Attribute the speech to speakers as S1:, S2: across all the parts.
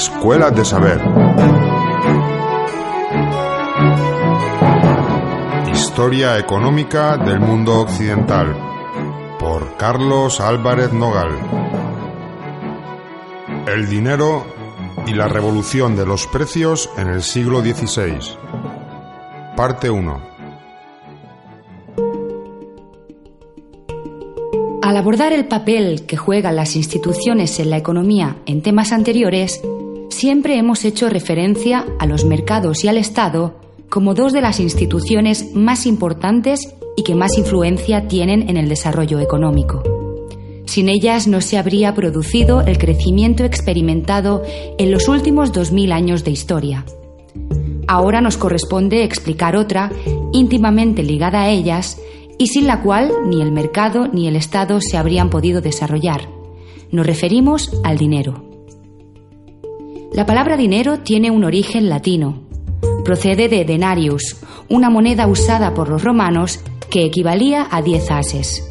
S1: Escuela de Saber. Historia económica del mundo occidental. Por Carlos Álvarez Nogal. El dinero y la revolución de los precios en el siglo XVI. Parte 1.
S2: Al abordar el papel que juegan las instituciones en la economía en temas anteriores, siempre hemos hecho referencia a los mercados y al Estado como dos de las instituciones más importantes y que más influencia tienen en el desarrollo económico. Sin ellas no se habría producido el crecimiento experimentado en los últimos 2.000 años de historia. Ahora nos corresponde explicar otra, íntimamente ligada a ellas, y sin la cual ni el mercado ni el Estado se habrían podido desarrollar. Nos referimos al dinero. La palabra dinero tiene un origen latino. Procede de denarius, una moneda usada por los romanos que equivalía a 10 ases.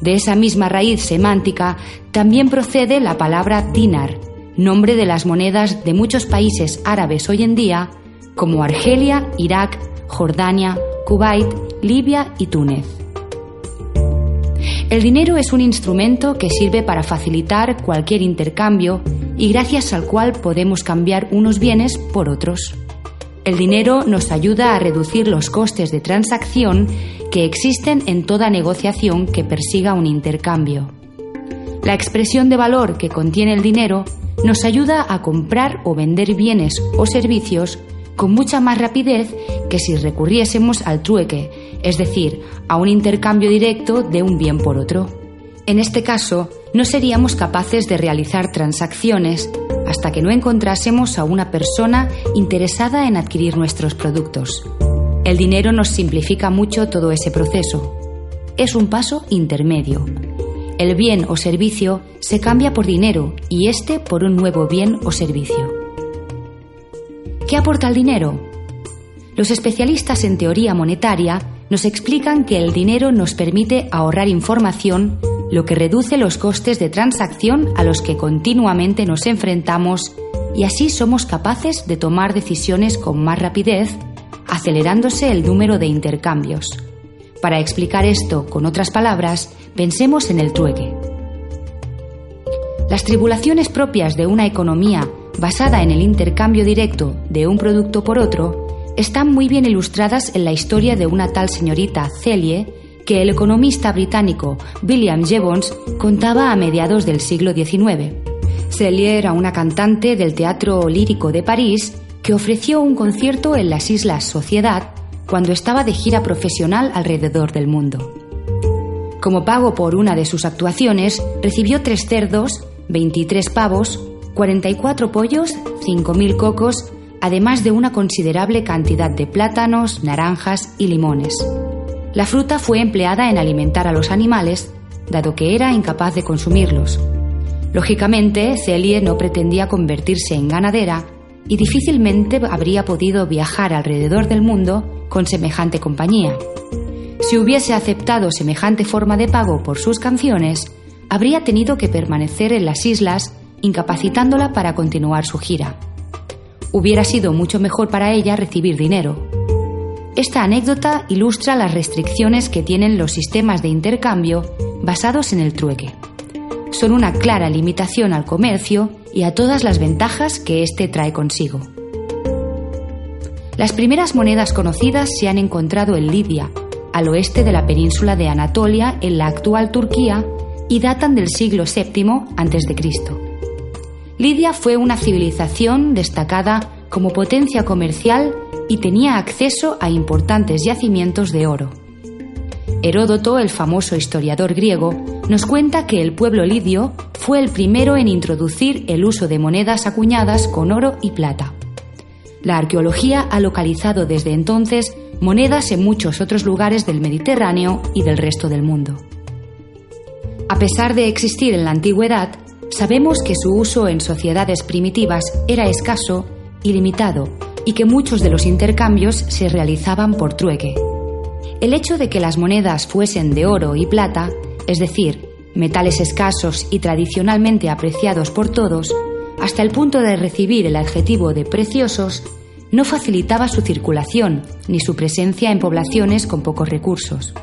S2: De esa misma raíz semántica también procede la palabra dinar, nombre de las monedas de muchos países árabes hoy en día, como Argelia, Irak, Jordania, Kuwait, Libia y Túnez. El dinero es un instrumento que sirve para facilitar cualquier intercambio y gracias al cual podemos cambiar unos bienes por otros. El dinero nos ayuda a reducir los costes de transacción que existen en toda negociación que persiga un intercambio. La expresión de valor que contiene el dinero nos ayuda a comprar o vender bienes o servicios con mucha más rapidez que si recurriésemos al trueque, es decir, a un intercambio directo de un bien por otro. En este caso, no seríamos capaces de realizar transacciones hasta que no encontrásemos a una persona interesada en adquirir nuestros productos. El dinero nos simplifica mucho todo ese proceso. Es un paso intermedio. El bien o servicio se cambia por dinero y este por un nuevo bien o servicio. ¿Qué aporta el dinero? Los especialistas en teoría monetaria nos explican que el dinero nos permite ahorrar información, lo que reduce los costes de transacción a los que continuamente nos enfrentamos y así somos capaces de tomar decisiones con más rapidez, acelerándose el número de intercambios. Para explicar esto con otras palabras, pensemos en el trueque. Las tribulaciones propias de una economía basada en el intercambio directo de un producto por otro están muy bien ilustradas en la historia de una tal señorita Celie que el economista británico William Jevons contaba a mediados del siglo XIX. Celie era una cantante del Teatro Lírico de París que ofreció un concierto en las Islas Sociedad cuando estaba de gira profesional alrededor del mundo. Como pago por una de sus actuaciones, recibió tres cerdos, 23 pavos, 44 pollos, 5.000 cocos además de una considerable cantidad de plátanos, naranjas y limones. La fruta fue empleada en alimentar a los animales, dado que era incapaz de consumirlos. Lógicamente, Celie no pretendía convertirse en ganadera y difícilmente habría podido viajar alrededor del mundo con semejante compañía. Si hubiese aceptado semejante forma de pago por sus canciones, habría tenido que permanecer en las islas, incapacitándola para continuar su gira hubiera sido mucho mejor para ella recibir dinero. Esta anécdota ilustra las restricciones que tienen los sistemas de intercambio basados en el trueque. Son una clara limitación al comercio y a todas las ventajas que éste trae consigo. Las primeras monedas conocidas se han encontrado en Lidia, al oeste de la península de Anatolia, en la actual Turquía, y datan del siglo VII a.C. Lidia fue una civilización destacada como potencia comercial y tenía acceso a importantes yacimientos de oro. Heródoto, el famoso historiador griego, nos cuenta que el pueblo lidio fue el primero en introducir el uso de monedas acuñadas con oro y plata. La arqueología ha localizado desde entonces monedas en muchos otros lugares del Mediterráneo y del resto del mundo. A pesar de existir en la antigüedad, sabemos que su uso en sociedades primitivas era escaso y limitado y que muchos de los intercambios se realizaban por trueque. El hecho de que las monedas fuesen de oro y plata, es decir, metales escasos y tradicionalmente apreciados por todos, hasta el punto de recibir el adjetivo de preciosos, no facilitaba su circulación ni su presencia en poblaciones con pocos recursos.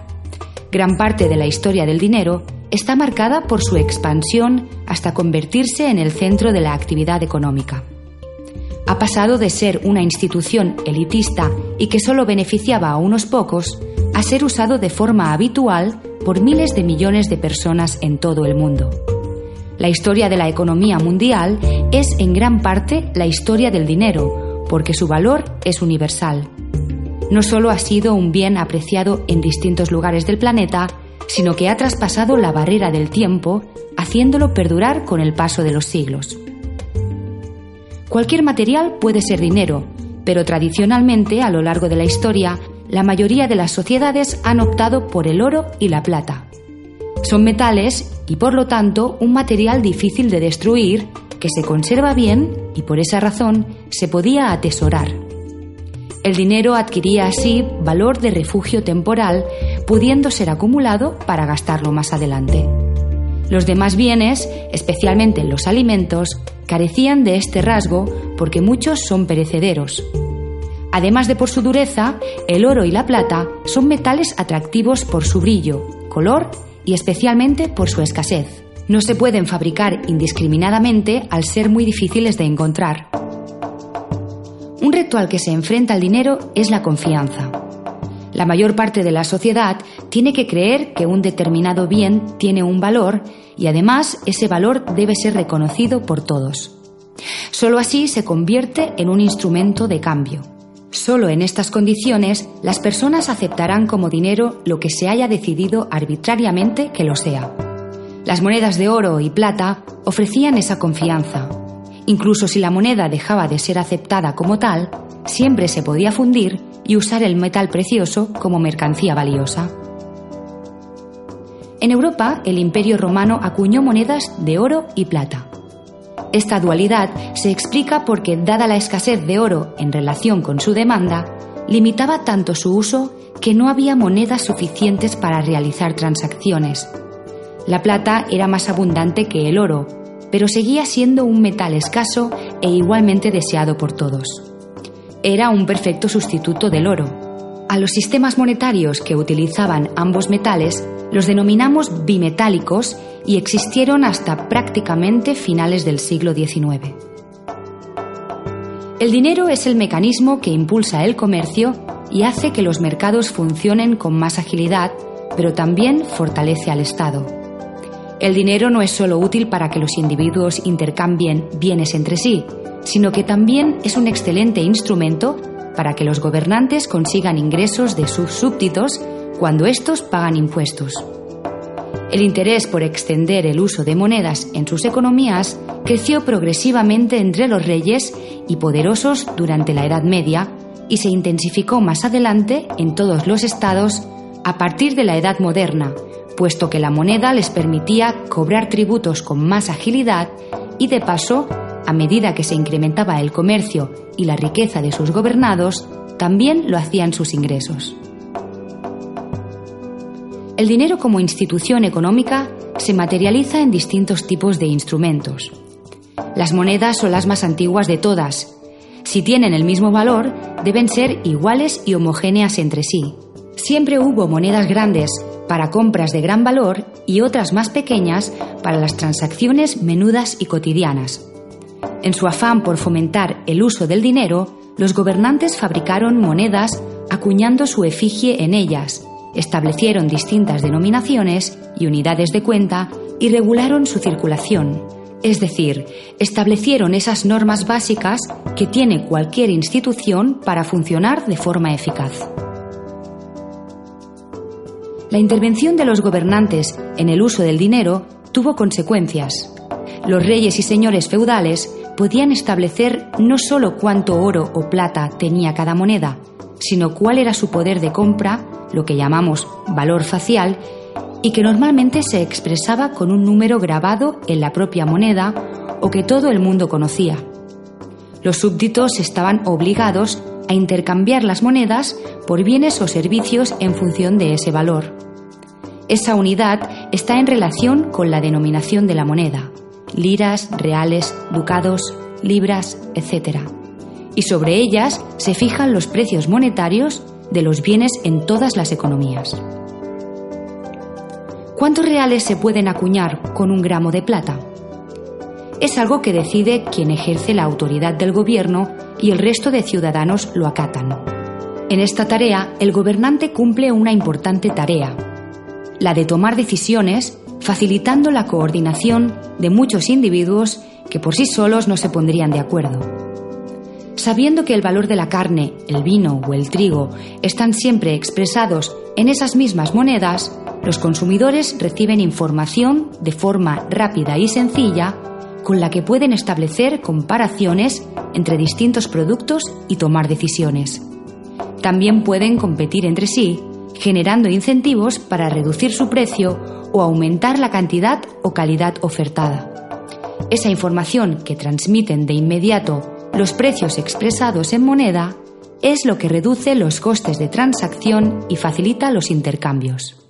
S2: Gran parte de la historia del dinero está marcada por su expansión hasta convertirse en el centro de la actividad económica. Ha pasado de ser una institución elitista y que solo beneficiaba a unos pocos a ser usado de forma habitual por miles de millones de personas en todo el mundo. La historia de la economía mundial es en gran parte la historia del dinero, porque su valor es universal. No solo ha sido un bien apreciado en distintos lugares del planeta, sino que ha traspasado la barrera del tiempo, haciéndolo perdurar con el paso de los siglos. Cualquier material puede ser dinero, pero tradicionalmente a lo largo de la historia, la mayoría de las sociedades han optado por el oro y la plata. Son metales y por lo tanto un material difícil de destruir, que se conserva bien y por esa razón se podía atesorar. El dinero adquiría así valor de refugio temporal, pudiendo ser acumulado para gastarlo más adelante. Los demás bienes, especialmente los alimentos, carecían de este rasgo porque muchos son perecederos. Además de por su dureza, el oro y la plata son metales atractivos por su brillo, color y especialmente por su escasez. No se pueden fabricar indiscriminadamente al ser muy difíciles de encontrar. Un reto al que se enfrenta el dinero es la confianza. La mayor parte de la sociedad tiene que creer que un determinado bien tiene un valor y además ese valor debe ser reconocido por todos. Solo así se convierte en un instrumento de cambio. Solo en estas condiciones las personas aceptarán como dinero lo que se haya decidido arbitrariamente que lo sea. Las monedas de oro y plata ofrecían esa confianza. Incluso si la moneda dejaba de ser aceptada como tal, siempre se podía fundir y usar el metal precioso como mercancía valiosa. En Europa, el Imperio romano acuñó monedas de oro y plata. Esta dualidad se explica porque, dada la escasez de oro en relación con su demanda, limitaba tanto su uso que no había monedas suficientes para realizar transacciones. La plata era más abundante que el oro, pero seguía siendo un metal escaso e igualmente deseado por todos. Era un perfecto sustituto del oro. A los sistemas monetarios que utilizaban ambos metales los denominamos bimetálicos y existieron hasta prácticamente finales del siglo XIX. El dinero es el mecanismo que impulsa el comercio y hace que los mercados funcionen con más agilidad, pero también fortalece al Estado. El dinero no es solo útil para que los individuos intercambien bienes entre sí, sino que también es un excelente instrumento para que los gobernantes consigan ingresos de sus súbditos cuando estos pagan impuestos. El interés por extender el uso de monedas en sus economías creció progresivamente entre los reyes y poderosos durante la Edad Media y se intensificó más adelante en todos los estados a partir de la Edad Moderna, puesto que la moneda les permitía cobrar tributos con más agilidad y de paso, a medida que se incrementaba el comercio y la riqueza de sus gobernados, también lo hacían sus ingresos. El dinero como institución económica se materializa en distintos tipos de instrumentos. Las monedas son las más antiguas de todas. Si tienen el mismo valor, deben ser iguales y homogéneas entre sí. Siempre hubo monedas grandes para compras de gran valor y otras más pequeñas para las transacciones menudas y cotidianas. En su afán por fomentar el uso del dinero, los gobernantes fabricaron monedas acuñando su efigie en ellas, establecieron distintas denominaciones y unidades de cuenta y regularon su circulación, es decir, establecieron esas normas básicas que tiene cualquier institución para funcionar de forma eficaz. La intervención de los gobernantes en el uso del dinero tuvo consecuencias. Los reyes y señores feudales podían establecer no solo cuánto oro o plata tenía cada moneda, sino cuál era su poder de compra, lo que llamamos valor facial, y que normalmente se expresaba con un número grabado en la propia moneda o que todo el mundo conocía. Los súbditos estaban obligados a intercambiar las monedas por bienes o servicios en función de ese valor. Esa unidad está en relación con la denominación de la moneda, liras, reales, ducados, libras, etc. Y sobre ellas se fijan los precios monetarios de los bienes en todas las economías. ¿Cuántos reales se pueden acuñar con un gramo de plata? Es algo que decide quien ejerce la autoridad del gobierno y el resto de ciudadanos lo acatan. En esta tarea, el gobernante cumple una importante tarea, la de tomar decisiones facilitando la coordinación de muchos individuos que por sí solos no se pondrían de acuerdo. Sabiendo que el valor de la carne, el vino o el trigo están siempre expresados en esas mismas monedas, los consumidores reciben información de forma rápida y sencilla con la que pueden establecer comparaciones entre distintos productos y tomar decisiones. También pueden competir entre sí, generando incentivos para reducir su precio o aumentar la cantidad o calidad ofertada. Esa información que transmiten de inmediato los precios expresados en moneda es lo que reduce los costes de transacción y facilita los intercambios.